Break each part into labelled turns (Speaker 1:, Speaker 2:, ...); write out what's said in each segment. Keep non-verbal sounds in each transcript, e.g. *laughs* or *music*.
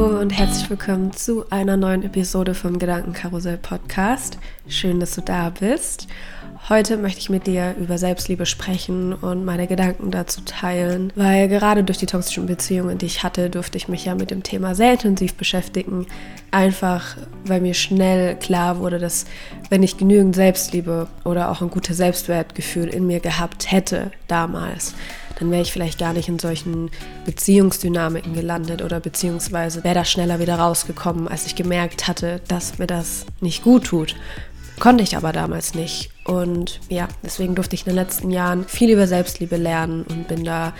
Speaker 1: Hallo und herzlich willkommen zu einer neuen Episode vom Gedankenkarussell Podcast. Schön, dass du da bist. Heute möchte ich mit dir über Selbstliebe sprechen und meine Gedanken dazu teilen, weil gerade durch die toxischen Beziehungen, die ich hatte, durfte ich mich ja mit dem Thema sehr intensiv beschäftigen. Einfach, weil mir schnell klar wurde, dass wenn ich genügend Selbstliebe oder auch ein gutes Selbstwertgefühl in mir gehabt hätte damals, dann wäre ich vielleicht gar nicht in solchen Beziehungsdynamiken gelandet oder beziehungsweise wäre da schneller wieder rausgekommen, als ich gemerkt hatte, dass mir das nicht gut tut. Konnte ich aber damals nicht. Und ja, deswegen durfte ich in den letzten Jahren viel über Selbstliebe lernen und bin da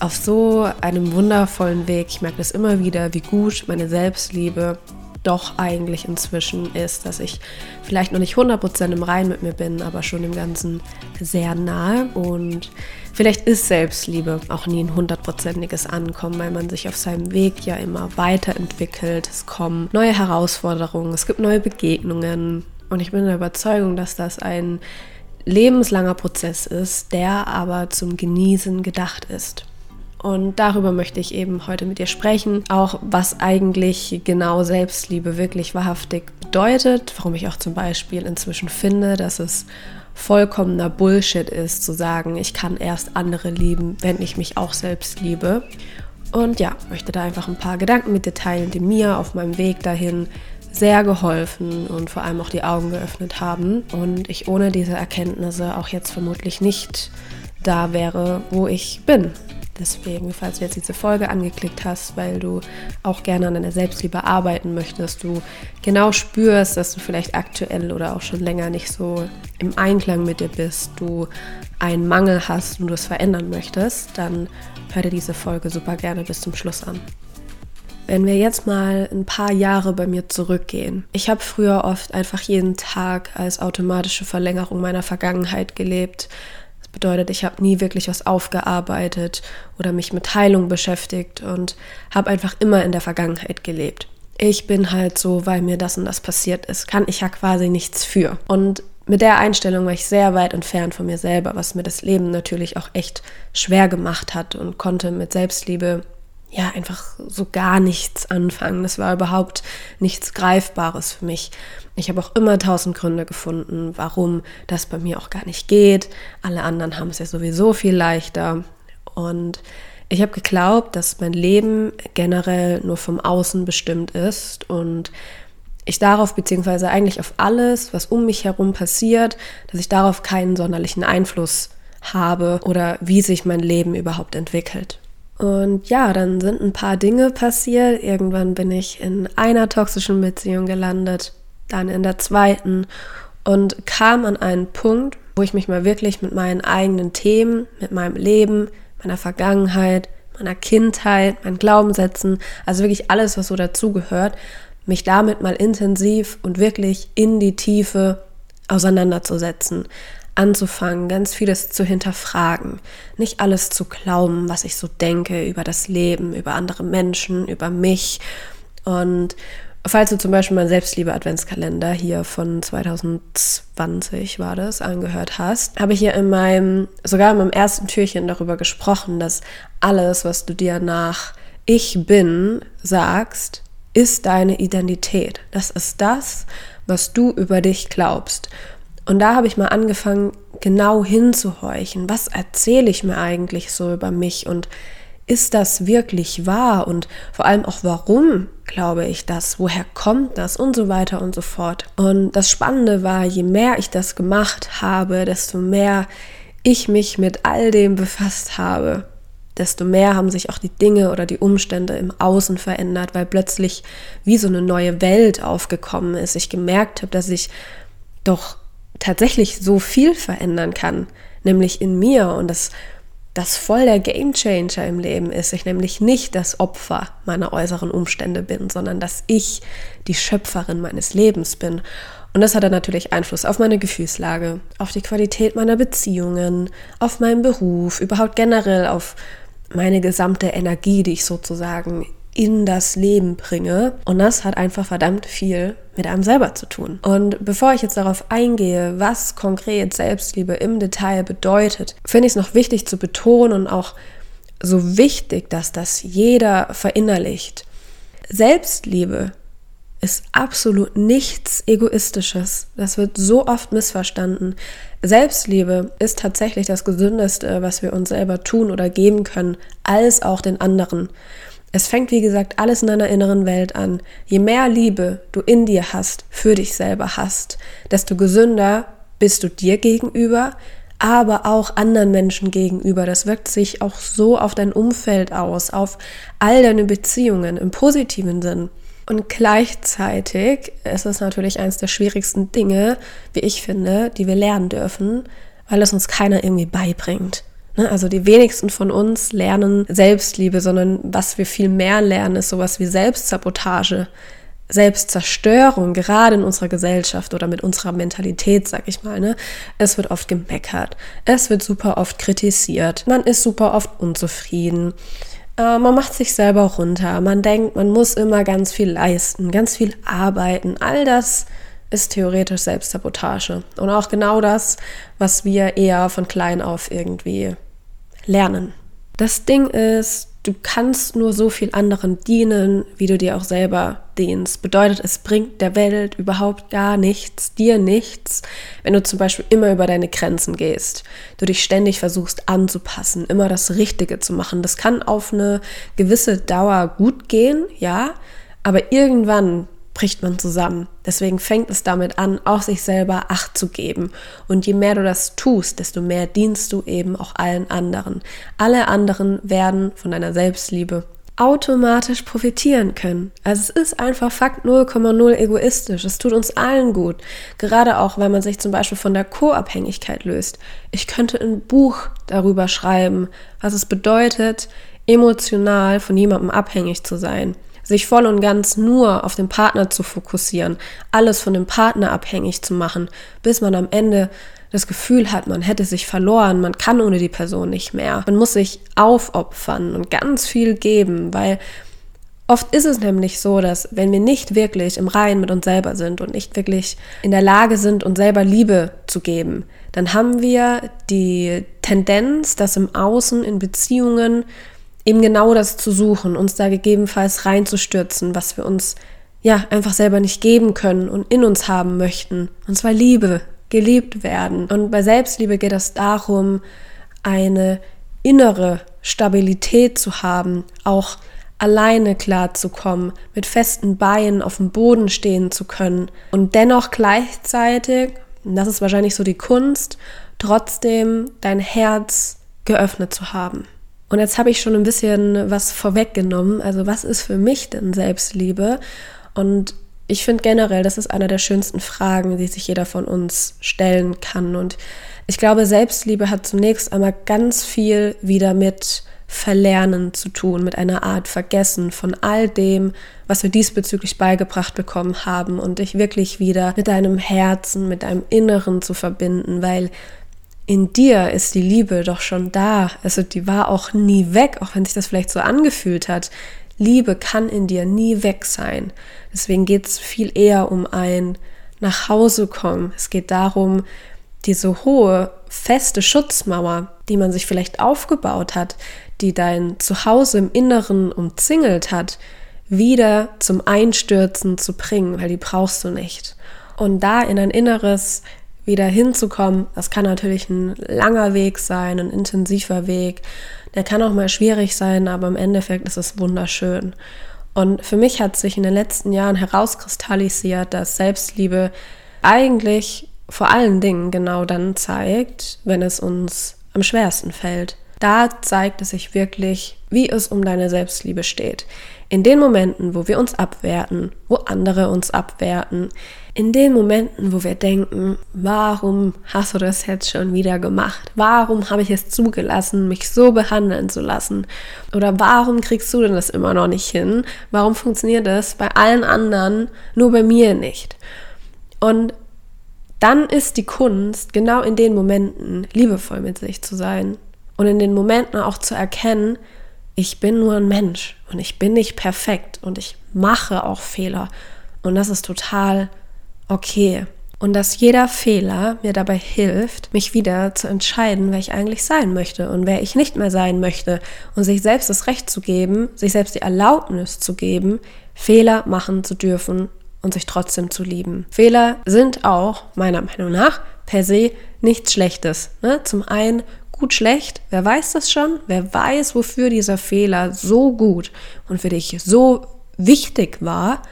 Speaker 1: auf so einem wundervollen Weg. Ich merke das immer wieder, wie gut meine Selbstliebe doch eigentlich inzwischen ist, dass ich vielleicht noch nicht 100% im Rein mit mir bin, aber schon im Ganzen sehr nahe. Und vielleicht ist Selbstliebe auch nie ein hundertprozentiges Ankommen, weil man sich auf seinem Weg ja immer weiterentwickelt. Es kommen neue Herausforderungen, es gibt neue Begegnungen, und ich bin der Überzeugung, dass das ein lebenslanger Prozess ist, der aber zum Genießen gedacht ist. Und darüber möchte ich eben heute mit dir sprechen, auch was eigentlich genau Selbstliebe wirklich wahrhaftig bedeutet, warum ich auch zum Beispiel inzwischen finde, dass es vollkommener Bullshit ist, zu sagen, ich kann erst andere lieben, wenn ich mich auch selbst liebe. Und ja, möchte da einfach ein paar Gedanken mit dir teilen, die mir auf meinem Weg dahin sehr geholfen und vor allem auch die Augen geöffnet haben. Und ich ohne diese Erkenntnisse auch jetzt vermutlich nicht da wäre, wo ich bin. Deswegen, falls du jetzt diese Folge angeklickt hast, weil du auch gerne an deiner Selbstliebe arbeiten möchtest, du genau spürst, dass du vielleicht aktuell oder auch schon länger nicht so im Einklang mit dir bist, du einen Mangel hast und du es verändern möchtest, dann hör dir diese Folge super gerne bis zum Schluss an. Wenn wir jetzt mal ein paar Jahre bei mir zurückgehen. Ich habe früher oft einfach jeden Tag als automatische Verlängerung meiner Vergangenheit gelebt. Bedeutet, ich habe nie wirklich was aufgearbeitet oder mich mit Heilung beschäftigt und habe einfach immer in der Vergangenheit gelebt. Ich bin halt so, weil mir das und das passiert ist, kann ich ja quasi nichts für. Und mit der Einstellung war ich sehr weit entfernt von mir selber, was mir das Leben natürlich auch echt schwer gemacht hat und konnte mit Selbstliebe ja, einfach so gar nichts anfangen. Das war überhaupt nichts Greifbares für mich. Ich habe auch immer tausend Gründe gefunden, warum das bei mir auch gar nicht geht. Alle anderen haben es ja sowieso viel leichter. Und ich habe geglaubt, dass mein Leben generell nur vom Außen bestimmt ist und ich darauf, beziehungsweise eigentlich auf alles, was um mich herum passiert, dass ich darauf keinen sonderlichen Einfluss habe oder wie sich mein Leben überhaupt entwickelt. Und ja, dann sind ein paar Dinge passiert. Irgendwann bin ich in einer toxischen Beziehung gelandet, dann in der zweiten und kam an einen Punkt, wo ich mich mal wirklich mit meinen eigenen Themen, mit meinem Leben, meiner Vergangenheit, meiner Kindheit, meinen Glaubenssätzen, also wirklich alles, was so dazugehört, mich damit mal intensiv und wirklich in die Tiefe auseinanderzusetzen anzufangen, ganz vieles zu hinterfragen, nicht alles zu glauben, was ich so denke über das Leben, über andere Menschen, über mich. Und falls du zum Beispiel meinen Selbstliebe-Adventskalender hier von 2020 war das, angehört hast, habe ich hier in meinem, sogar in meinem ersten Türchen darüber gesprochen, dass alles, was du dir nach Ich bin sagst, ist deine Identität. Das ist das, was du über dich glaubst. Und da habe ich mal angefangen, genau hinzuhorchen. Was erzähle ich mir eigentlich so über mich und ist das wirklich wahr und vor allem auch warum glaube ich das, woher kommt das und so weiter und so fort. Und das Spannende war, je mehr ich das gemacht habe, desto mehr ich mich mit all dem befasst habe, desto mehr haben sich auch die Dinge oder die Umstände im Außen verändert, weil plötzlich wie so eine neue Welt aufgekommen ist. Ich gemerkt habe, dass ich doch tatsächlich so viel verändern kann, nämlich in mir und das das voll der Gamechanger im Leben ist. Ich nämlich nicht das Opfer meiner äußeren Umstände bin, sondern dass ich die Schöpferin meines Lebens bin. Und das hat dann natürlich Einfluss auf meine Gefühlslage, auf die Qualität meiner Beziehungen, auf meinen Beruf, überhaupt generell auf meine gesamte Energie, die ich sozusagen in das Leben bringe. Und das hat einfach verdammt viel mit einem selber zu tun. Und bevor ich jetzt darauf eingehe, was konkret Selbstliebe im Detail bedeutet, finde ich es noch wichtig zu betonen und auch so wichtig, dass das jeder verinnerlicht. Selbstliebe ist absolut nichts Egoistisches. Das wird so oft missverstanden. Selbstliebe ist tatsächlich das Gesündeste, was wir uns selber tun oder geben können, als auch den anderen. Es fängt, wie gesagt, alles in deiner inneren Welt an. Je mehr Liebe du in dir hast, für dich selber hast, desto gesünder bist du dir gegenüber, aber auch anderen Menschen gegenüber. Das wirkt sich auch so auf dein Umfeld aus, auf all deine Beziehungen im positiven Sinn. Und gleichzeitig ist es natürlich eines der schwierigsten Dinge, wie ich finde, die wir lernen dürfen, weil es uns keiner irgendwie beibringt. Ne? Also die wenigsten von uns lernen Selbstliebe, sondern was wir viel mehr lernen, ist sowas wie Selbstsabotage, Selbstzerstörung, gerade in unserer Gesellschaft oder mit unserer Mentalität, sag ich mal. Ne? Es wird oft gemeckert, es wird super oft kritisiert, man ist super oft unzufrieden. Äh, man macht sich selber runter, man denkt, man muss immer ganz viel leisten, ganz viel arbeiten. All das ist theoretisch Selbstsabotage. Und auch genau das, was wir eher von klein auf irgendwie lernen. Das Ding ist, du kannst nur so viel anderen dienen, wie du dir auch selber dienst. Bedeutet, es bringt der Welt überhaupt gar nichts, dir nichts, wenn du zum Beispiel immer über deine Grenzen gehst. Du dich ständig versuchst anzupassen, immer das Richtige zu machen. Das kann auf eine gewisse Dauer gut gehen, ja, aber irgendwann bricht man zusammen. Deswegen fängt es damit an, auch sich selber Acht zu geben. Und je mehr du das tust, desto mehr dienst du eben auch allen anderen. Alle anderen werden von deiner Selbstliebe automatisch profitieren können. Also es ist einfach Fakt 0,0 egoistisch. Es tut uns allen gut. Gerade auch, wenn man sich zum Beispiel von der Co-Abhängigkeit löst. Ich könnte ein Buch darüber schreiben, was es bedeutet, emotional von jemandem abhängig zu sein sich voll und ganz nur auf den Partner zu fokussieren, alles von dem Partner abhängig zu machen, bis man am Ende das Gefühl hat, man hätte sich verloren, man kann ohne die Person nicht mehr. Man muss sich aufopfern und ganz viel geben, weil oft ist es nämlich so, dass wenn wir nicht wirklich im Reinen mit uns selber sind und nicht wirklich in der Lage sind, uns selber Liebe zu geben, dann haben wir die Tendenz, dass im Außen in Beziehungen eben genau das zu suchen, uns da gegebenenfalls reinzustürzen, was wir uns ja einfach selber nicht geben können und in uns haben möchten. Und zwar Liebe, geliebt werden. Und bei Selbstliebe geht es darum, eine innere Stabilität zu haben, auch alleine klarzukommen, mit festen Beinen auf dem Boden stehen zu können und dennoch gleichzeitig, und das ist wahrscheinlich so die Kunst, trotzdem dein Herz geöffnet zu haben. Und jetzt habe ich schon ein bisschen was vorweggenommen. Also was ist für mich denn Selbstliebe? Und ich finde generell, das ist eine der schönsten Fragen, die sich jeder von uns stellen kann. Und ich glaube, Selbstliebe hat zunächst einmal ganz viel wieder mit Verlernen zu tun, mit einer Art Vergessen von all dem, was wir diesbezüglich beigebracht bekommen haben und dich wirklich wieder mit deinem Herzen, mit deinem Inneren zu verbinden, weil in dir ist die Liebe doch schon da. Also die war auch nie weg, auch wenn sich das vielleicht so angefühlt hat. Liebe kann in dir nie weg sein. Deswegen geht es viel eher um ein nach Hause kommen. Es geht darum, diese hohe, feste Schutzmauer, die man sich vielleicht aufgebaut hat, die dein Zuhause im Inneren umzingelt hat, wieder zum Einstürzen zu bringen, weil die brauchst du nicht. Und da in ein inneres wieder hinzukommen. Das kann natürlich ein langer Weg sein, ein intensiver Weg. Der kann auch mal schwierig sein, aber im Endeffekt ist es wunderschön. Und für mich hat sich in den letzten Jahren herauskristallisiert, dass Selbstliebe eigentlich vor allen Dingen genau dann zeigt, wenn es uns am schwersten fällt. Da zeigt es sich wirklich, wie es um deine Selbstliebe steht. In den Momenten, wo wir uns abwerten, wo andere uns abwerten, in den Momenten, wo wir denken, warum hast du das jetzt schon wieder gemacht? Warum habe ich es zugelassen, mich so behandeln zu lassen? Oder warum kriegst du denn das immer noch nicht hin? Warum funktioniert das bei allen anderen, nur bei mir nicht? Und dann ist die Kunst, genau in den Momenten liebevoll mit sich zu sein und in den Momenten auch zu erkennen, ich bin nur ein Mensch und ich bin nicht perfekt und ich mache auch Fehler und das ist total okay. Und dass jeder Fehler mir dabei hilft, mich wieder zu entscheiden, wer ich eigentlich sein möchte und wer ich nicht mehr sein möchte. Und sich selbst das Recht zu geben, sich selbst die Erlaubnis zu geben, Fehler machen zu dürfen und sich trotzdem zu lieben. Fehler sind auch, meiner Meinung nach, per se nichts Schlechtes. Ne? Zum einen gut, schlecht, wer weiß das schon? Wer weiß, wofür dieser Fehler so gut und für dich so wichtig war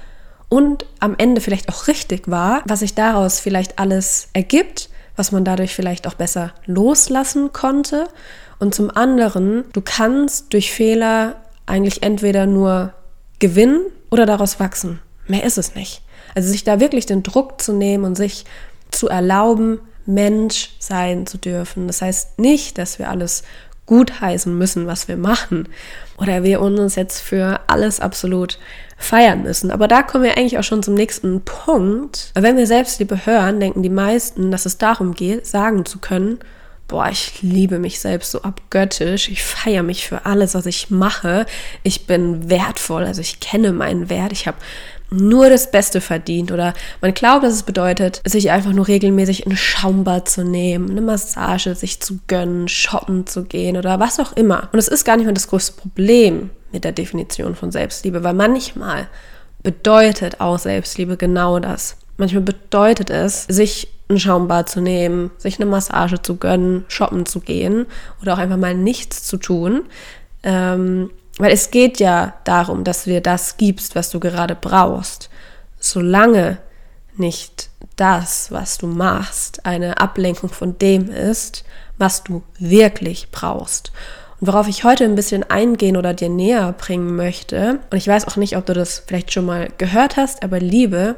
Speaker 1: und am Ende vielleicht auch richtig war, was sich daraus vielleicht alles ergibt, was man dadurch vielleicht auch besser loslassen konnte. Und zum anderen, du kannst durch Fehler eigentlich entweder nur gewinnen oder daraus wachsen. Mehr ist es nicht. Also sich da wirklich den Druck zu nehmen und sich zu erlauben, Mensch sein zu dürfen. Das heißt nicht, dass wir alles gutheißen müssen, was wir machen. Oder wir uns jetzt für alles absolut feiern müssen. Aber da kommen wir eigentlich auch schon zum nächsten Punkt. Wenn wir Selbstliebe hören, denken die meisten, dass es darum geht, sagen zu können, boah, ich liebe mich selbst so abgöttisch, ich feiere mich für alles, was ich mache, ich bin wertvoll, also ich kenne meinen Wert, ich habe nur das Beste verdient oder man glaubt, dass es bedeutet, sich einfach nur regelmäßig ein Schaumbad zu nehmen, eine Massage sich zu gönnen, shoppen zu gehen oder was auch immer. Und es ist gar nicht mehr das größte Problem mit der Definition von Selbstliebe, weil manchmal bedeutet auch Selbstliebe genau das. Manchmal bedeutet es, sich ein Schaumbad zu nehmen, sich eine Massage zu gönnen, shoppen zu gehen oder auch einfach mal nichts zu tun. Ähm, weil es geht ja darum, dass du dir das gibst, was du gerade brauchst. Solange nicht das, was du machst, eine Ablenkung von dem ist, was du wirklich brauchst. Und worauf ich heute ein bisschen eingehen oder dir näher bringen möchte, und ich weiß auch nicht, ob du das vielleicht schon mal gehört hast, aber Liebe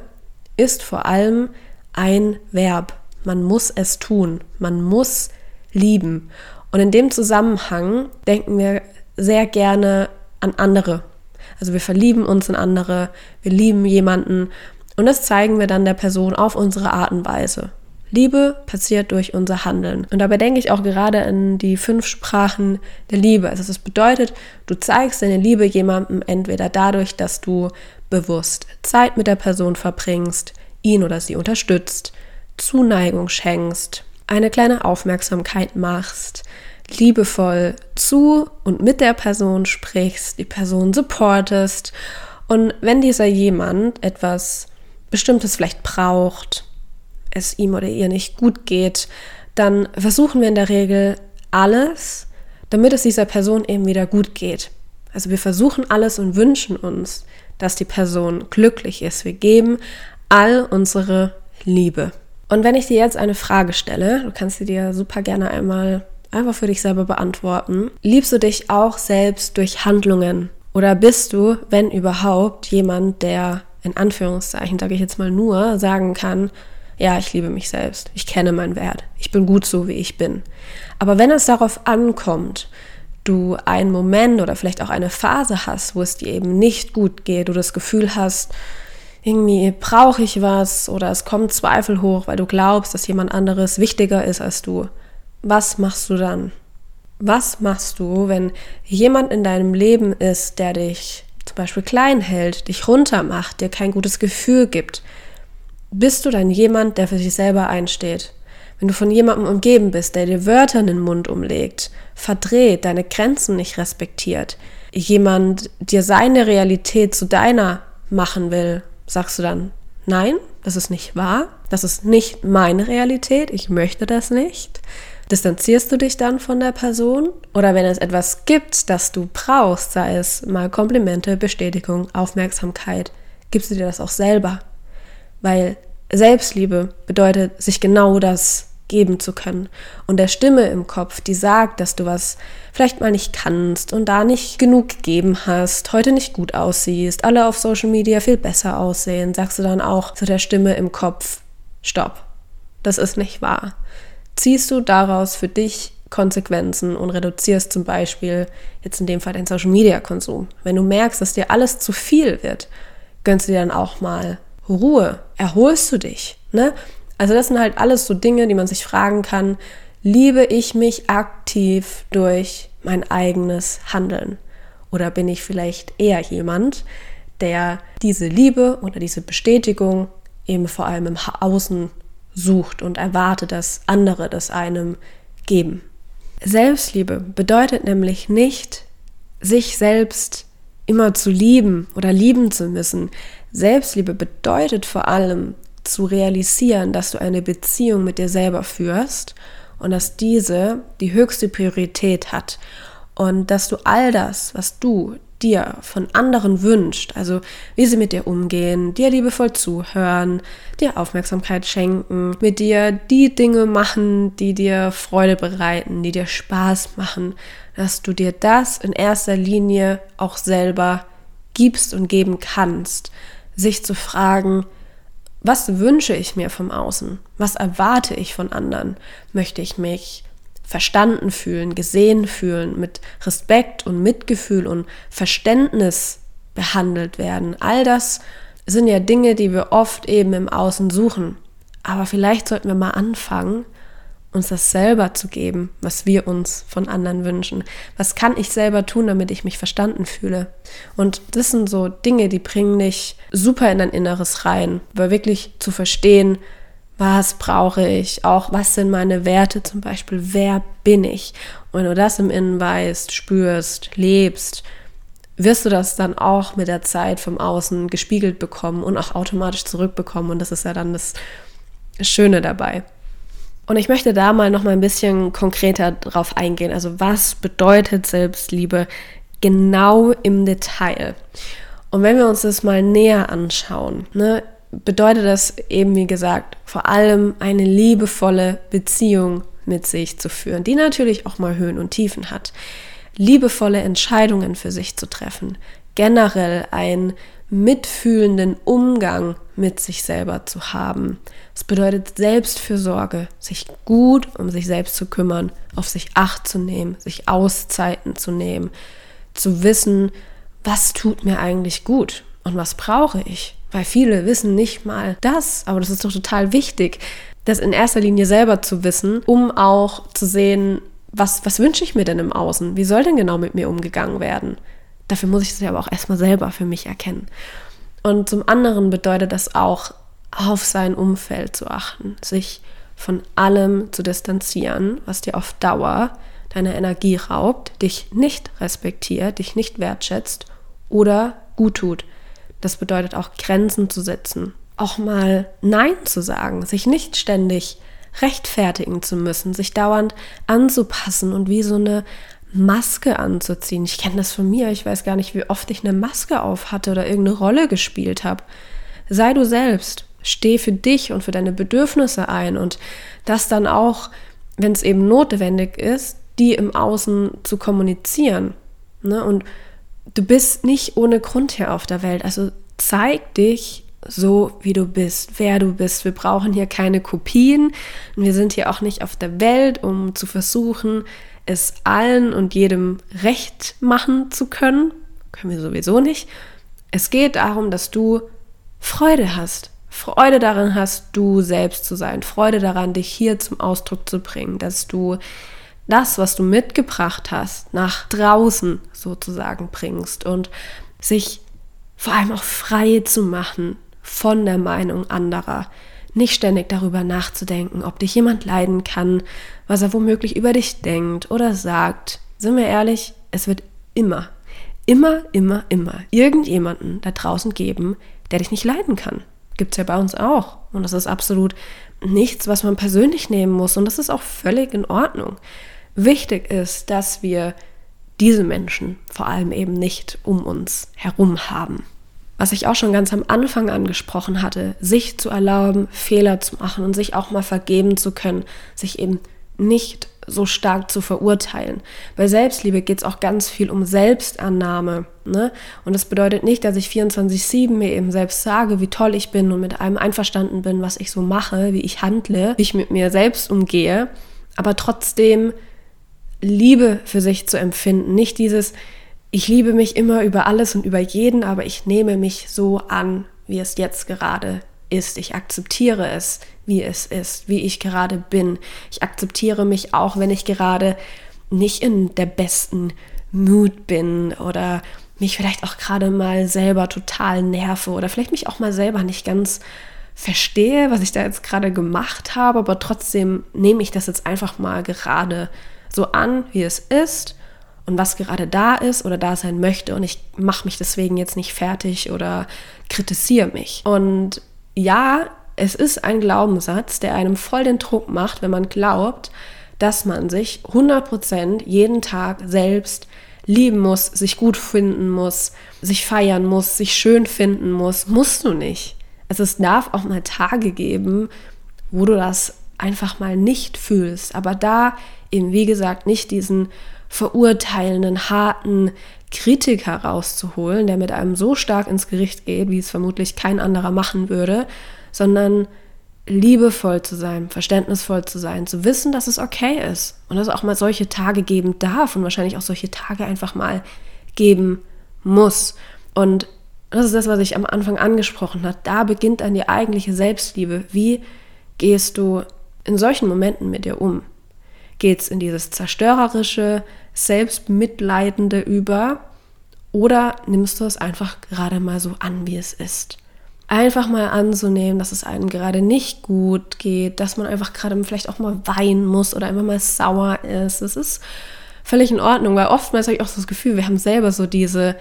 Speaker 1: ist vor allem ein Verb. Man muss es tun. Man muss lieben. Und in dem Zusammenhang denken wir sehr gerne an andere. Also wir verlieben uns in andere, wir lieben jemanden und das zeigen wir dann der Person auf unsere Art und Weise. Liebe passiert durch unser Handeln. Und dabei denke ich auch gerade an die fünf Sprachen der Liebe. Also das bedeutet, du zeigst deine Liebe jemandem entweder dadurch, dass du bewusst Zeit mit der Person verbringst, ihn oder sie unterstützt, Zuneigung schenkst, eine kleine Aufmerksamkeit machst, liebevoll zu und mit der Person sprichst, die Person supportest und wenn dieser jemand etwas Bestimmtes vielleicht braucht, es ihm oder ihr nicht gut geht, dann versuchen wir in der Regel alles, damit es dieser Person eben wieder gut geht. Also wir versuchen alles und wünschen uns, dass die Person glücklich ist. Wir geben all unsere Liebe. Und wenn ich dir jetzt eine Frage stelle, du kannst sie dir super gerne einmal einfach für dich selber beantworten. Liebst du dich auch selbst durch Handlungen? Oder bist du, wenn überhaupt, jemand, der in Anführungszeichen, sage ich jetzt mal nur, sagen kann, ja, ich liebe mich selbst, ich kenne meinen Wert, ich bin gut so, wie ich bin. Aber wenn es darauf ankommt, du einen Moment oder vielleicht auch eine Phase hast, wo es dir eben nicht gut geht, du das Gefühl hast, irgendwie brauche ich was oder es kommt Zweifel hoch, weil du glaubst, dass jemand anderes wichtiger ist als du, was machst du dann? Was machst du, wenn jemand in deinem Leben ist, der dich zum Beispiel klein hält, dich runtermacht, dir kein gutes Gefühl gibt? Bist du dann jemand, der für sich selber einsteht? Wenn du von jemandem umgeben bist, der dir Wörter in den Mund umlegt, verdreht, deine Grenzen nicht respektiert, jemand dir seine Realität zu deiner machen will, sagst du dann, nein, das ist nicht wahr, das ist nicht meine Realität, ich möchte das nicht. Distanzierst du dich dann von der Person? Oder wenn es etwas gibt, das du brauchst, sei es mal Komplimente, Bestätigung, Aufmerksamkeit, gibst du dir das auch selber? Weil Selbstliebe bedeutet, sich genau das geben zu können. Und der Stimme im Kopf, die sagt, dass du was vielleicht mal nicht kannst und da nicht genug gegeben hast, heute nicht gut aussiehst, alle auf Social Media viel besser aussehen, sagst du dann auch zu der Stimme im Kopf, stopp, das ist nicht wahr ziehst du daraus für dich Konsequenzen und reduzierst zum Beispiel jetzt in dem Fall deinen Social Media Konsum. Wenn du merkst, dass dir alles zu viel wird, gönnst du dir dann auch mal Ruhe, erholst du dich. Ne? Also das sind halt alles so Dinge, die man sich fragen kann, liebe ich mich aktiv durch mein eigenes Handeln? Oder bin ich vielleicht eher jemand, der diese Liebe oder diese Bestätigung eben vor allem im Außen sucht und erwartet, dass andere das einem geben. Selbstliebe bedeutet nämlich nicht, sich selbst immer zu lieben oder lieben zu müssen. Selbstliebe bedeutet vor allem zu realisieren, dass du eine Beziehung mit dir selber führst und dass diese die höchste Priorität hat. Und dass du all das, was du dir von anderen wünscht, also wie sie mit dir umgehen, dir liebevoll zuhören, dir Aufmerksamkeit schenken, mit dir die Dinge machen, die dir Freude bereiten, die dir Spaß machen, dass du dir das in erster Linie auch selber gibst und geben kannst, sich zu fragen, was wünsche ich mir vom Außen? Was erwarte ich von anderen? Möchte ich mich verstanden fühlen, gesehen fühlen, mit Respekt und Mitgefühl und Verständnis behandelt werden. All das sind ja Dinge, die wir oft eben im Außen suchen. Aber vielleicht sollten wir mal anfangen, uns das selber zu geben, was wir uns von anderen wünschen. Was kann ich selber tun, damit ich mich verstanden fühle? Und das sind so Dinge, die bringen dich super in dein Inneres rein, weil wirklich zu verstehen, was brauche ich, auch was sind meine Werte zum Beispiel, wer bin ich. Und wenn du das im Innen weißt, spürst, lebst, wirst du das dann auch mit der Zeit vom Außen gespiegelt bekommen und auch automatisch zurückbekommen. Und das ist ja dann das Schöne dabei. Und ich möchte da mal noch mal ein bisschen konkreter drauf eingehen. Also was bedeutet Selbstliebe genau im Detail? Und wenn wir uns das mal näher anschauen, ne, bedeutet das eben, wie gesagt, vor allem eine liebevolle Beziehung mit sich zu führen, die natürlich auch mal Höhen und Tiefen hat. Liebevolle Entscheidungen für sich zu treffen, generell einen mitfühlenden Umgang mit sich selber zu haben. Es bedeutet Selbstfürsorge, sich gut um sich selbst zu kümmern, auf sich acht zu nehmen, sich Auszeiten zu nehmen, zu wissen, was tut mir eigentlich gut und was brauche ich. Weil viele wissen nicht mal das, aber das ist doch total wichtig, das in erster Linie selber zu wissen, um auch zu sehen, was, was wünsche ich mir denn im Außen? Wie soll denn genau mit mir umgegangen werden? Dafür muss ich es ja aber auch erstmal selber für mich erkennen. Und zum anderen bedeutet das auch, auf sein Umfeld zu achten, sich von allem zu distanzieren, was dir auf Dauer deine Energie raubt, dich nicht respektiert, dich nicht wertschätzt oder gut tut. Das bedeutet auch Grenzen zu setzen, auch mal Nein zu sagen, sich nicht ständig rechtfertigen zu müssen, sich dauernd anzupassen und wie so eine Maske anzuziehen. Ich kenne das von mir, ich weiß gar nicht, wie oft ich eine Maske auf hatte oder irgendeine Rolle gespielt habe. Sei du selbst, steh für dich und für deine Bedürfnisse ein und das dann auch, wenn es eben notwendig ist, die im Außen zu kommunizieren. Ne? Und du bist nicht ohne Grund hier auf der Welt. Also zeig dich so, wie du bist, wer du bist. Wir brauchen hier keine Kopien. Und wir sind hier auch nicht auf der Welt, um zu versuchen, es allen und jedem recht machen zu können. Können wir sowieso nicht. Es geht darum, dass du Freude hast. Freude daran hast, du selbst zu sein. Freude daran, dich hier zum Ausdruck zu bringen. Dass du das, was du mitgebracht hast, nach draußen sozusagen bringst und sich vor allem auch frei zu machen von der Meinung anderer. Nicht ständig darüber nachzudenken, ob dich jemand leiden kann, was er womöglich über dich denkt oder sagt. Sind wir ehrlich, es wird immer, immer, immer, immer irgendjemanden da draußen geben, der dich nicht leiden kann. Gibt es ja bei uns auch. Und das ist absolut nichts, was man persönlich nehmen muss. Und das ist auch völlig in Ordnung wichtig ist, dass wir diese Menschen vor allem eben nicht um uns herum haben. Was ich auch schon ganz am Anfang angesprochen hatte, sich zu erlauben, Fehler zu machen und sich auch mal vergeben zu können, sich eben nicht so stark zu verurteilen. Bei Selbstliebe geht es auch ganz viel um Selbstannahme. Ne? Und das bedeutet nicht, dass ich 24-7 mir eben selbst sage, wie toll ich bin und mit allem einverstanden bin, was ich so mache, wie ich handle, wie ich mit mir selbst umgehe, aber trotzdem Liebe für sich zu empfinden. Nicht dieses, ich liebe mich immer über alles und über jeden, aber ich nehme mich so an, wie es jetzt gerade ist. Ich akzeptiere es, wie es ist, wie ich gerade bin. Ich akzeptiere mich auch, wenn ich gerade nicht in der besten Mood bin oder mich vielleicht auch gerade mal selber total nerve oder vielleicht mich auch mal selber nicht ganz verstehe, was ich da jetzt gerade gemacht habe, aber trotzdem nehme ich das jetzt einfach mal gerade so an, wie es ist und was gerade da ist oder da sein möchte und ich mache mich deswegen jetzt nicht fertig oder kritisiere mich. Und ja, es ist ein Glaubenssatz, der einem voll den Druck macht, wenn man glaubt, dass man sich 100% jeden Tag selbst lieben muss, sich gut finden muss, sich feiern muss, sich schön finden muss. Musst du nicht. Also es darf auch mal Tage geben, wo du das einfach mal nicht fühlst. Aber da eben, wie gesagt, nicht diesen verurteilenden, harten Kritiker rauszuholen, der mit einem so stark ins Gericht geht, wie es vermutlich kein anderer machen würde, sondern liebevoll zu sein, verständnisvoll zu sein, zu wissen, dass es okay ist und dass es auch mal solche Tage geben darf und wahrscheinlich auch solche Tage einfach mal geben muss. Und das ist das, was ich am Anfang angesprochen habe. Da beginnt dann die eigentliche Selbstliebe. Wie gehst du in solchen Momenten mit dir um? Geht es in dieses zerstörerische, selbstmitleidende über oder nimmst du es einfach gerade mal so an, wie es ist? Einfach mal anzunehmen, dass es einem gerade nicht gut geht, dass man einfach gerade vielleicht auch mal weinen muss oder einfach mal sauer ist. Das ist völlig in Ordnung, weil oftmals habe ich auch so das Gefühl, wir haben selber so diese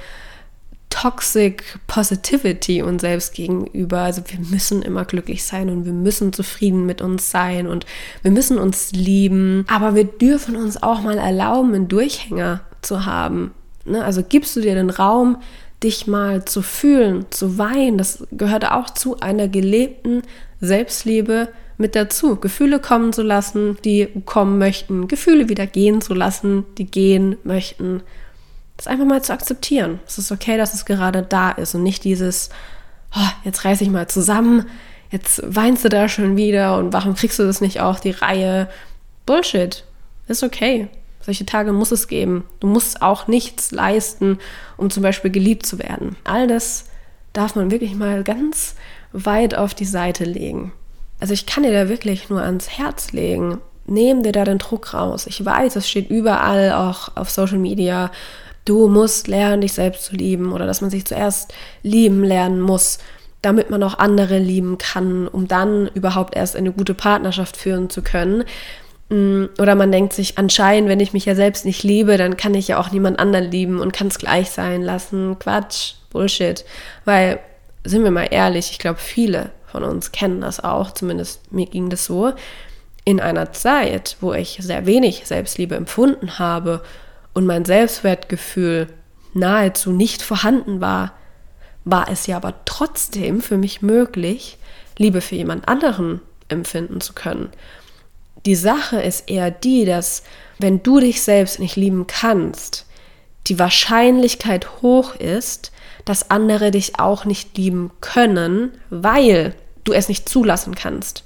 Speaker 1: Toxic Positivity uns selbst gegenüber. Also wir müssen immer glücklich sein und wir müssen zufrieden mit uns sein und wir müssen uns lieben. Aber wir dürfen uns auch mal erlauben, einen Durchhänger zu haben. Ne? Also gibst du dir den Raum, dich mal zu fühlen, zu weinen. Das gehört auch zu einer gelebten Selbstliebe mit dazu. Gefühle kommen zu lassen, die kommen möchten. Gefühle wieder gehen zu lassen, die gehen möchten das einfach mal zu akzeptieren. Es ist okay, dass es gerade da ist und nicht dieses, oh, jetzt reiß ich mal zusammen, jetzt weinst du da schon wieder und warum kriegst du das nicht auf die Reihe? Bullshit. Ist okay. Solche Tage muss es geben. Du musst auch nichts leisten, um zum Beispiel geliebt zu werden. All das darf man wirklich mal ganz weit auf die Seite legen. Also ich kann dir da wirklich nur ans Herz legen. Nehm dir da den Druck raus. Ich weiß, es steht überall, auch auf Social Media, du musst lernen, dich selbst zu lieben oder dass man sich zuerst lieben lernen muss, damit man auch andere lieben kann, um dann überhaupt erst eine gute Partnerschaft führen zu können. Mm, oder man denkt sich, anscheinend, wenn ich mich ja selbst nicht liebe, dann kann ich ja auch niemand anderen lieben und kann es gleich sein lassen. Quatsch, Bullshit. Weil, sind wir mal ehrlich, ich glaube, viele von uns kennen das auch, zumindest mir ging das so. In einer Zeit, wo ich sehr wenig Selbstliebe empfunden habe und mein Selbstwertgefühl nahezu nicht vorhanden war, war es ja aber trotzdem für mich möglich, Liebe für jemand anderen empfinden zu können. Die Sache ist eher die, dass wenn du dich selbst nicht lieben kannst, die Wahrscheinlichkeit hoch ist, dass andere dich auch nicht lieben können, weil du es nicht zulassen kannst,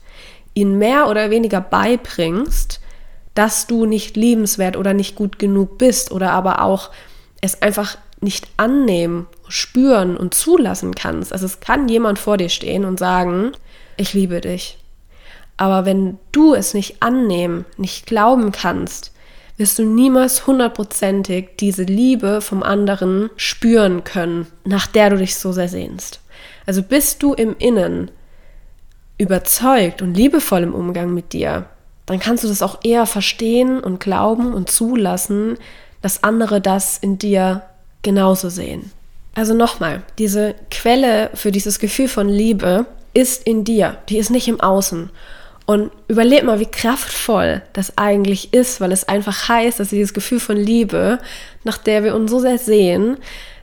Speaker 1: ihnen mehr oder weniger beibringst, dass du nicht liebenswert oder nicht gut genug bist oder aber auch es einfach nicht annehmen, spüren und zulassen kannst. Also es kann jemand vor dir stehen und sagen, ich liebe dich. Aber wenn du es nicht annehmen, nicht glauben kannst, wirst du niemals hundertprozentig diese Liebe vom anderen spüren können, nach der du dich so sehr sehnst. Also bist du im Innen überzeugt und liebevoll im Umgang mit dir, dann kannst du das auch eher verstehen und glauben und zulassen, dass andere das in dir genauso sehen. Also nochmal, diese Quelle für dieses Gefühl von Liebe ist in dir, die ist nicht im Außen. Und überleg mal, wie kraftvoll das eigentlich ist, weil es einfach heißt, dass dieses Gefühl von Liebe, nach der wir uns so sehr sehen,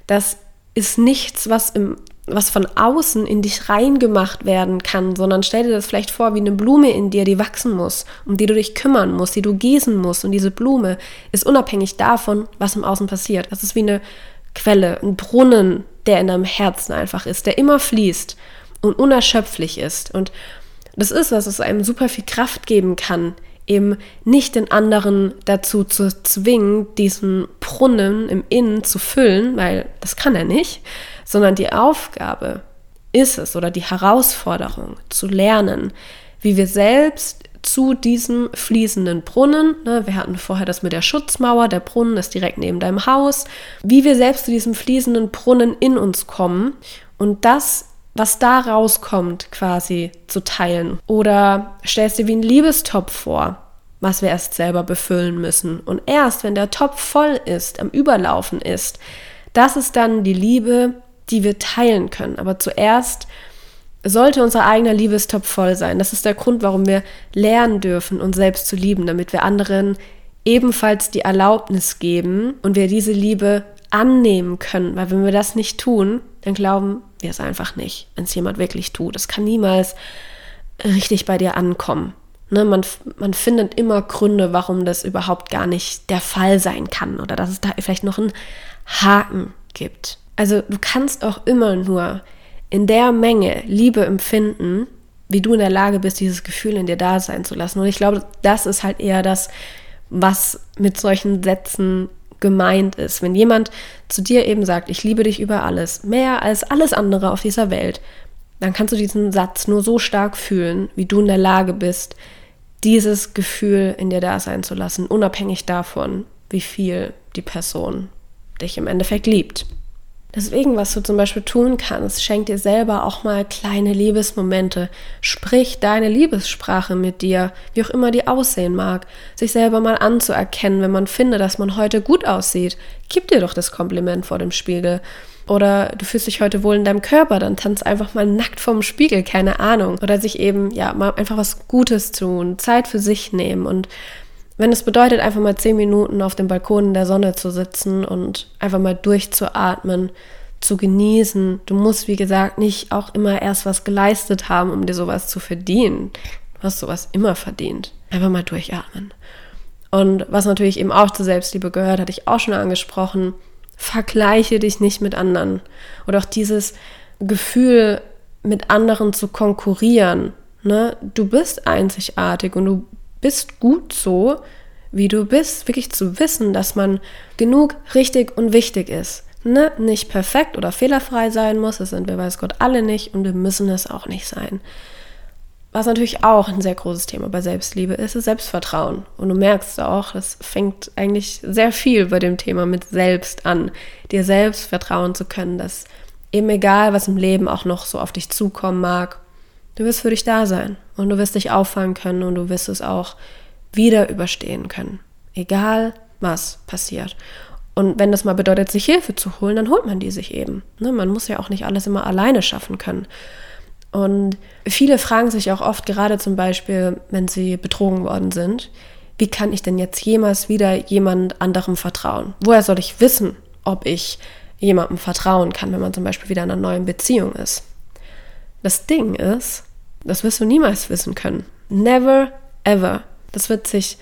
Speaker 1: das ist nichts, was im was von außen in dich reingemacht werden kann, sondern stell dir das vielleicht vor wie eine Blume in dir, die wachsen muss, um die du dich kümmern musst, die du gießen musst. Und diese Blume ist unabhängig davon, was im Außen passiert. Das ist wie eine Quelle, ein Brunnen, der in deinem Herzen einfach ist, der immer fließt und unerschöpflich ist. Und das ist was, was einem super viel Kraft geben kann, eben nicht den anderen dazu zu zwingen, diesen Brunnen im Innen zu füllen, weil das kann er nicht, sondern die Aufgabe ist es oder die Herausforderung zu lernen, wie wir selbst zu diesem fließenden Brunnen, ne, wir hatten vorher das mit der Schutzmauer, der Brunnen ist direkt neben deinem Haus, wie wir selbst zu diesem fließenden Brunnen in uns kommen und das was da rauskommt, quasi zu teilen. Oder stellst dir wie einen Liebestopf vor, was wir erst selber befüllen müssen. Und erst, wenn der Topf voll ist, am Überlaufen ist, das ist dann die Liebe, die wir teilen können. Aber zuerst sollte unser eigener Liebestopf voll sein. Das ist der Grund, warum wir lernen dürfen, uns selbst zu lieben, damit wir anderen ebenfalls die Erlaubnis geben und wir diese Liebe annehmen können. Weil wenn wir das nicht tun, dann glauben wir es einfach nicht, wenn es jemand wirklich tut. Es kann niemals richtig bei dir ankommen. Ne, man, man findet immer Gründe, warum das überhaupt gar nicht der Fall sein kann oder dass es da vielleicht noch einen Haken gibt. Also du kannst auch immer nur in der Menge Liebe empfinden, wie du in der Lage bist, dieses Gefühl in dir da sein zu lassen. Und ich glaube, das ist halt eher das, was mit solchen Sätzen gemeint ist. Wenn jemand zu dir eben sagt, ich liebe dich über alles, mehr als alles andere auf dieser Welt, dann kannst du diesen Satz nur so stark fühlen, wie du in der Lage bist, dieses Gefühl in dir da sein zu lassen, unabhängig davon, wie viel die Person dich im Endeffekt liebt. Deswegen, was du zum Beispiel tun kannst, schenk dir selber auch mal kleine Liebesmomente. Sprich deine Liebessprache mit dir, wie auch immer die aussehen mag. Sich selber mal anzuerkennen, wenn man findet, dass man heute gut aussieht. Gib dir doch das Kompliment vor dem Spiegel. Oder du fühlst dich heute wohl in deinem Körper, dann tanz einfach mal nackt vorm Spiegel, keine Ahnung. Oder sich eben, ja, mal einfach was Gutes tun, Zeit für sich nehmen und wenn es bedeutet, einfach mal zehn Minuten auf dem Balkon in der Sonne zu sitzen und einfach mal durchzuatmen, zu genießen. Du musst, wie gesagt, nicht auch immer erst was geleistet haben, um dir sowas zu verdienen. Du hast sowas immer verdient. Einfach mal durchatmen. Und was natürlich eben auch zur Selbstliebe gehört, hatte ich auch schon angesprochen, vergleiche dich nicht mit anderen. Oder auch dieses Gefühl, mit anderen zu konkurrieren. Ne? Du bist einzigartig und du bist gut so, wie du bist, wirklich zu wissen, dass man genug richtig und wichtig ist. Ne? Nicht perfekt oder fehlerfrei sein muss, das sind wir weiß Gott alle nicht und wir müssen es auch nicht sein. Was natürlich auch ein sehr großes Thema bei Selbstliebe ist, ist Selbstvertrauen. Und du merkst auch, es fängt eigentlich sehr viel bei dem Thema mit selbst an, dir selbst vertrauen zu können, dass eben egal, was im Leben auch noch so auf dich zukommen mag, Du wirst für dich da sein und du wirst dich auffangen können und du wirst es auch wieder überstehen können. Egal, was passiert. Und wenn das mal bedeutet, sich Hilfe zu holen, dann holt man die sich eben. Ne? Man muss ja auch nicht alles immer alleine schaffen können. Und viele fragen sich auch oft, gerade zum Beispiel, wenn sie betrogen worden sind, wie kann ich denn jetzt jemals wieder jemand anderem vertrauen? Woher soll ich wissen, ob ich jemandem vertrauen kann, wenn man zum Beispiel wieder in einer neuen Beziehung ist? Das Ding ist, das wirst du niemals wissen können. Never, ever. Das wird sich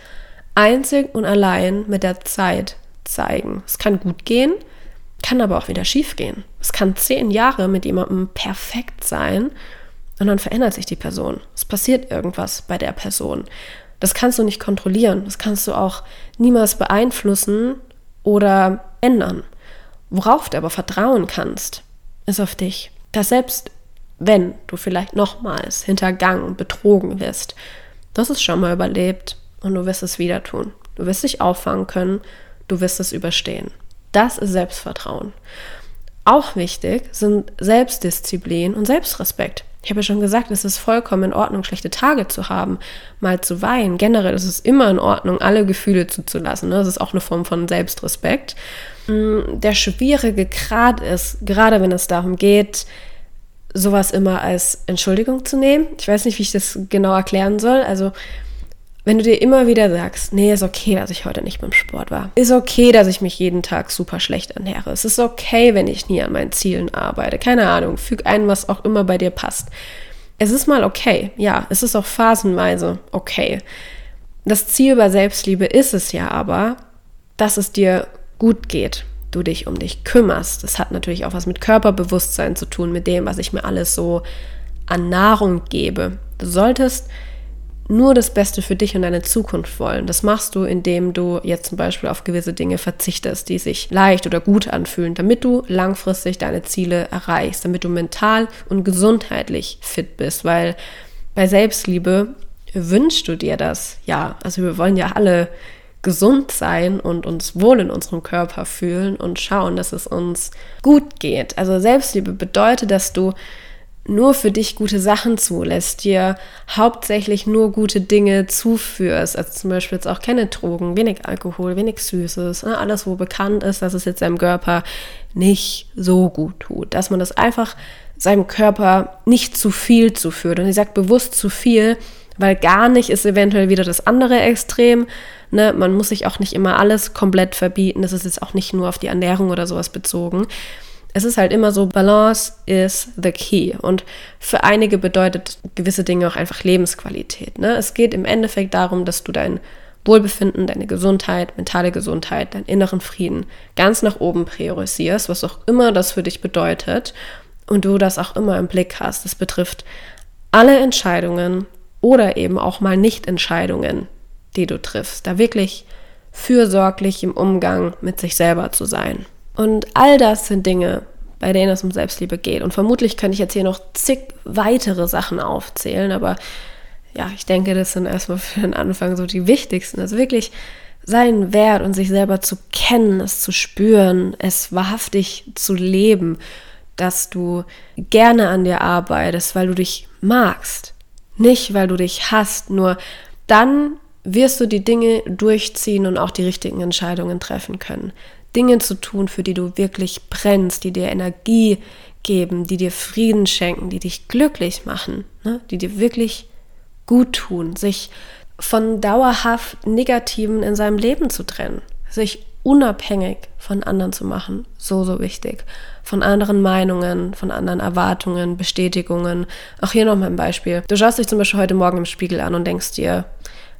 Speaker 1: einzig und allein mit der Zeit zeigen. Es kann gut gehen, kann aber auch wieder schief gehen. Es kann zehn Jahre mit jemandem perfekt sein und dann verändert sich die Person. Es passiert irgendwas bei der Person. Das kannst du nicht kontrollieren. Das kannst du auch niemals beeinflussen oder ändern. Worauf du aber vertrauen kannst, ist auf dich. Dass selbst wenn du vielleicht nochmals hintergangen, betrogen wirst. Du hast es schon mal überlebt und du wirst es wieder tun. Du wirst dich auffangen können, du wirst es überstehen. Das ist Selbstvertrauen. Auch wichtig sind Selbstdisziplin und Selbstrespekt. Ich habe ja schon gesagt, es ist vollkommen in Ordnung, schlechte Tage zu haben, mal zu weinen. Generell ist es immer in Ordnung, alle Gefühle zuzulassen. Das ist auch eine Form von Selbstrespekt. Mm, der schwierige Grad ist, gerade wenn es darum geht, sowas immer als Entschuldigung zu nehmen. Ich weiß nicht, wie ich das genau erklären soll. Also, wenn du dir immer wieder sagst, nee, ist okay, dass ich heute nicht beim Sport war. Ist okay, dass ich mich jeden Tag super schlecht ernähre. Es ist okay, wenn ich nie an meinen Zielen arbeite. Keine Ahnung, füg ein, was auch immer bei dir passt. Es ist mal okay. Ja, es ist auch phasenweise okay. Das Ziel bei Selbstliebe ist es ja aber, dass es dir gut geht du dich um dich kümmerst. Das hat natürlich auch was mit Körperbewusstsein zu tun, mit dem, was ich mir alles so an Nahrung gebe. Du solltest nur das Beste für dich und deine Zukunft wollen. Das machst du, indem du jetzt zum Beispiel auf gewisse Dinge verzichtest, die sich leicht oder gut anfühlen, damit du langfristig deine Ziele erreichst, damit du mental und gesundheitlich fit bist, weil bei Selbstliebe wünschst du dir das. Ja, also wir wollen ja alle gesund sein und uns wohl in unserem Körper fühlen und schauen, dass es uns gut geht. Also Selbstliebe bedeutet, dass du nur für dich gute Sachen zulässt, dir hauptsächlich nur gute Dinge zuführst, also zum Beispiel jetzt auch keine Drogen, wenig Alkohol, wenig Süßes, ne, alles, wo bekannt ist, dass es jetzt deinem Körper nicht so gut tut, dass man das einfach seinem Körper nicht zu viel zuführt. Und ich sage bewusst zu viel, weil gar nicht ist eventuell wieder das andere Extrem. Ne? Man muss sich auch nicht immer alles komplett verbieten. Das ist jetzt auch nicht nur auf die Ernährung oder sowas bezogen es ist halt immer so, Balance is the key. Und für einige bedeutet gewisse Dinge auch einfach Lebensqualität. Ne? Es geht im Endeffekt darum, dass du dein Wohlbefinden, deine Gesundheit, mentale Gesundheit, deinen inneren Frieden ganz nach oben priorisierst, was auch immer das für dich bedeutet. Und du das auch immer im Blick hast. Das betrifft alle Entscheidungen oder eben auch mal Nicht-Entscheidungen, die du triffst. Da wirklich fürsorglich im Umgang mit sich selber zu sein. Und all das sind Dinge, bei denen es um Selbstliebe geht. Und vermutlich könnte ich jetzt hier noch zig weitere Sachen aufzählen, aber ja, ich denke, das sind erstmal für den Anfang so die wichtigsten. Also wirklich seinen Wert und sich selber zu kennen, es zu spüren, es wahrhaftig zu leben, dass du gerne an dir arbeitest, weil du dich magst, nicht weil du dich hast, nur dann wirst du die Dinge durchziehen und auch die richtigen Entscheidungen treffen können. Dinge zu tun, für die du wirklich brennst, die dir Energie geben, die dir Frieden schenken, die dich glücklich machen, ne? die dir wirklich gut tun, sich von dauerhaft Negativen in seinem Leben zu trennen, sich unabhängig von anderen zu machen, so, so wichtig. Von anderen Meinungen, von anderen Erwartungen, Bestätigungen. Auch hier nochmal ein Beispiel. Du schaust dich zum Beispiel heute Morgen im Spiegel an und denkst dir,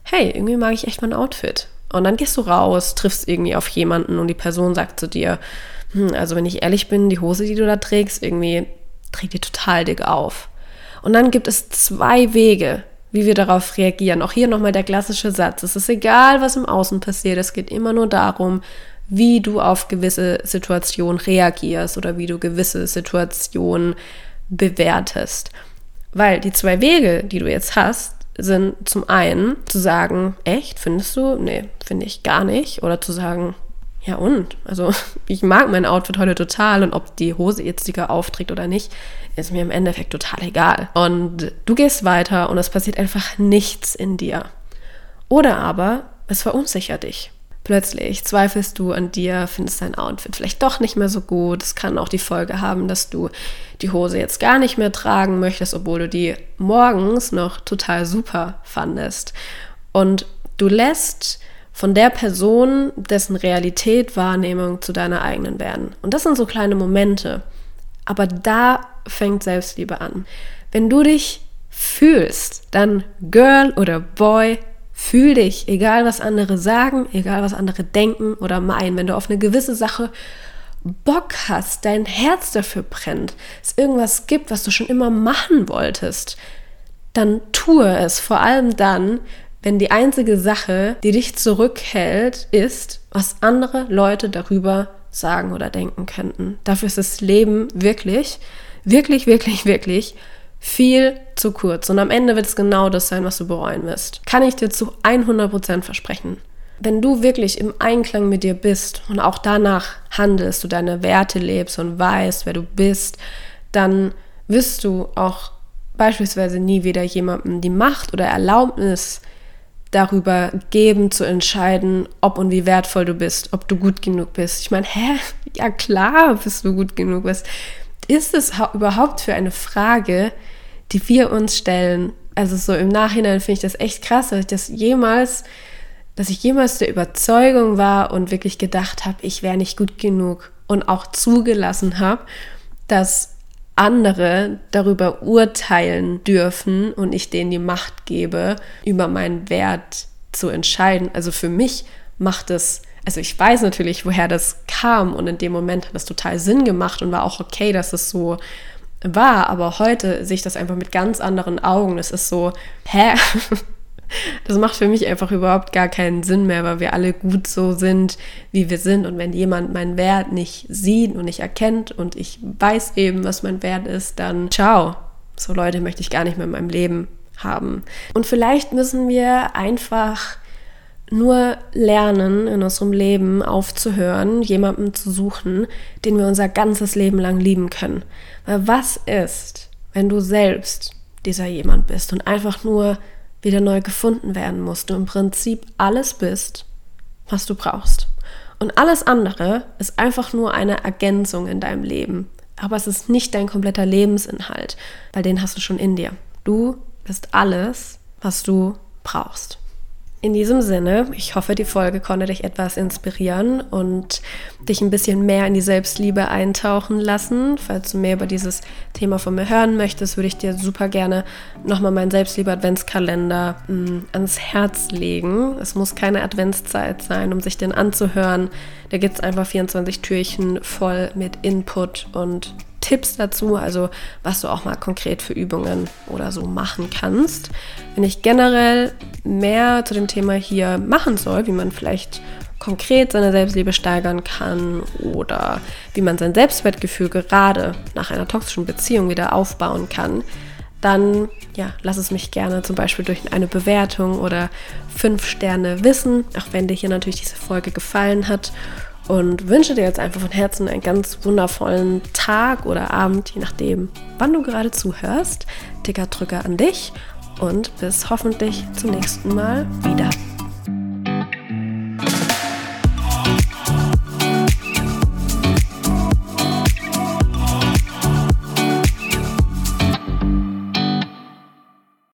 Speaker 1: hey, irgendwie mag ich echt mein Outfit. Und dann gehst du raus, triffst irgendwie auf jemanden und die Person sagt zu dir, hm, also wenn ich ehrlich bin, die Hose, die du da trägst, irgendwie trägt die total dick auf. Und dann gibt es zwei Wege, wie wir darauf reagieren. Auch hier nochmal der klassische Satz. Es ist egal, was im Außen passiert. Es geht immer nur darum, wie du auf gewisse Situationen reagierst oder wie du gewisse Situationen bewertest. Weil die zwei Wege, die du jetzt hast, sind zum einen zu sagen, echt, findest du? Nee, finde ich gar nicht. Oder zu sagen, ja und? Also *laughs* ich mag mein Outfit heute total und ob die Hose jetzt dicker aufträgt oder nicht, ist mir im Endeffekt total egal. Und du gehst weiter und es passiert einfach nichts in dir. Oder aber es verunsichert dich. Plötzlich zweifelst du an dir, findest dein Outfit vielleicht doch nicht mehr so gut. Es kann auch die Folge haben, dass du die Hose jetzt gar nicht mehr tragen möchtest, obwohl du die morgens noch total super fandest. Und du lässt von der Person, dessen Realität, Wahrnehmung zu deiner eigenen werden. Und das sind so kleine Momente. Aber da fängt Selbstliebe an. Wenn du dich fühlst, dann Girl oder Boy, Fühl dich, egal was andere sagen, egal was andere denken oder meinen, wenn du auf eine gewisse Sache Bock hast, dein Herz dafür brennt, es irgendwas gibt, was du schon immer machen wolltest, dann tue es. Vor allem dann, wenn die einzige Sache, die dich zurückhält, ist, was andere Leute darüber sagen oder denken könnten. Dafür ist das Leben wirklich, wirklich, wirklich, wirklich viel zu kurz. Und am Ende wird es genau das sein, was du bereuen wirst. Kann ich dir zu 100% versprechen. Wenn du wirklich im Einklang mit dir bist und auch danach handelst, du deine Werte lebst und weißt, wer du bist, dann wirst du auch beispielsweise nie wieder jemandem die Macht oder Erlaubnis darüber geben, zu entscheiden, ob und wie wertvoll du bist, ob du gut genug bist. Ich meine, hä? Ja klar, bist du gut genug. Was ist es überhaupt für eine Frage, die wir uns stellen. Also so im Nachhinein finde ich das echt krass, dass ich das jemals, dass ich jemals der Überzeugung war und wirklich gedacht habe, ich wäre nicht gut genug und auch zugelassen habe, dass andere darüber urteilen dürfen und ich denen die Macht gebe, über meinen Wert zu entscheiden. Also für mich macht es, also ich weiß natürlich, woher das kam und in dem Moment hat das total Sinn gemacht und war auch okay, dass es so war, aber heute sehe ich das einfach mit ganz anderen Augen. Es ist so, hä? *laughs* Das macht für mich einfach überhaupt gar keinen Sinn mehr, weil wir alle gut so sind, wie wir sind. Und wenn jemand meinen Wert nicht sieht und nicht erkennt und ich weiß eben, was mein Wert ist, dann ciao. So Leute möchte ich gar nicht mehr in meinem Leben haben. Und vielleicht müssen wir einfach nur lernen, in unserem Leben aufzuhören, jemanden zu suchen, den wir unser ganzes Leben lang lieben können. Weil was ist, wenn du selbst dieser jemand bist und einfach nur wieder neu gefunden werden musst, du im Prinzip alles bist, was du brauchst. Und alles andere ist einfach nur eine Ergänzung in deinem Leben. Aber es ist nicht dein kompletter Lebensinhalt, weil den hast du schon in dir. Du bist alles, was du brauchst. In diesem Sinne, ich hoffe, die Folge konnte dich etwas inspirieren und dich ein bisschen mehr in die Selbstliebe eintauchen lassen. Falls du mehr über dieses Thema von mir hören möchtest, würde ich dir super gerne nochmal meinen Selbstliebe-Adventskalender mm, ans Herz legen. Es muss keine Adventszeit sein, um sich den anzuhören. Da gibt es einfach 24 Türchen voll mit Input und Tipps dazu, also was du auch mal konkret für Übungen oder so machen kannst. Wenn ich generell mehr zu dem Thema hier machen soll, wie man vielleicht konkret seine Selbstliebe steigern kann oder wie man sein Selbstwertgefühl gerade nach einer toxischen Beziehung wieder aufbauen kann, dann ja, lass es mich gerne zum Beispiel durch eine Bewertung oder fünf Sterne wissen, auch wenn dir hier natürlich diese Folge gefallen hat und wünsche dir jetzt einfach von Herzen einen ganz wundervollen Tag oder Abend, je nachdem, wann du gerade zuhörst. Dicker Drücker an dich und bis hoffentlich zum nächsten Mal wieder.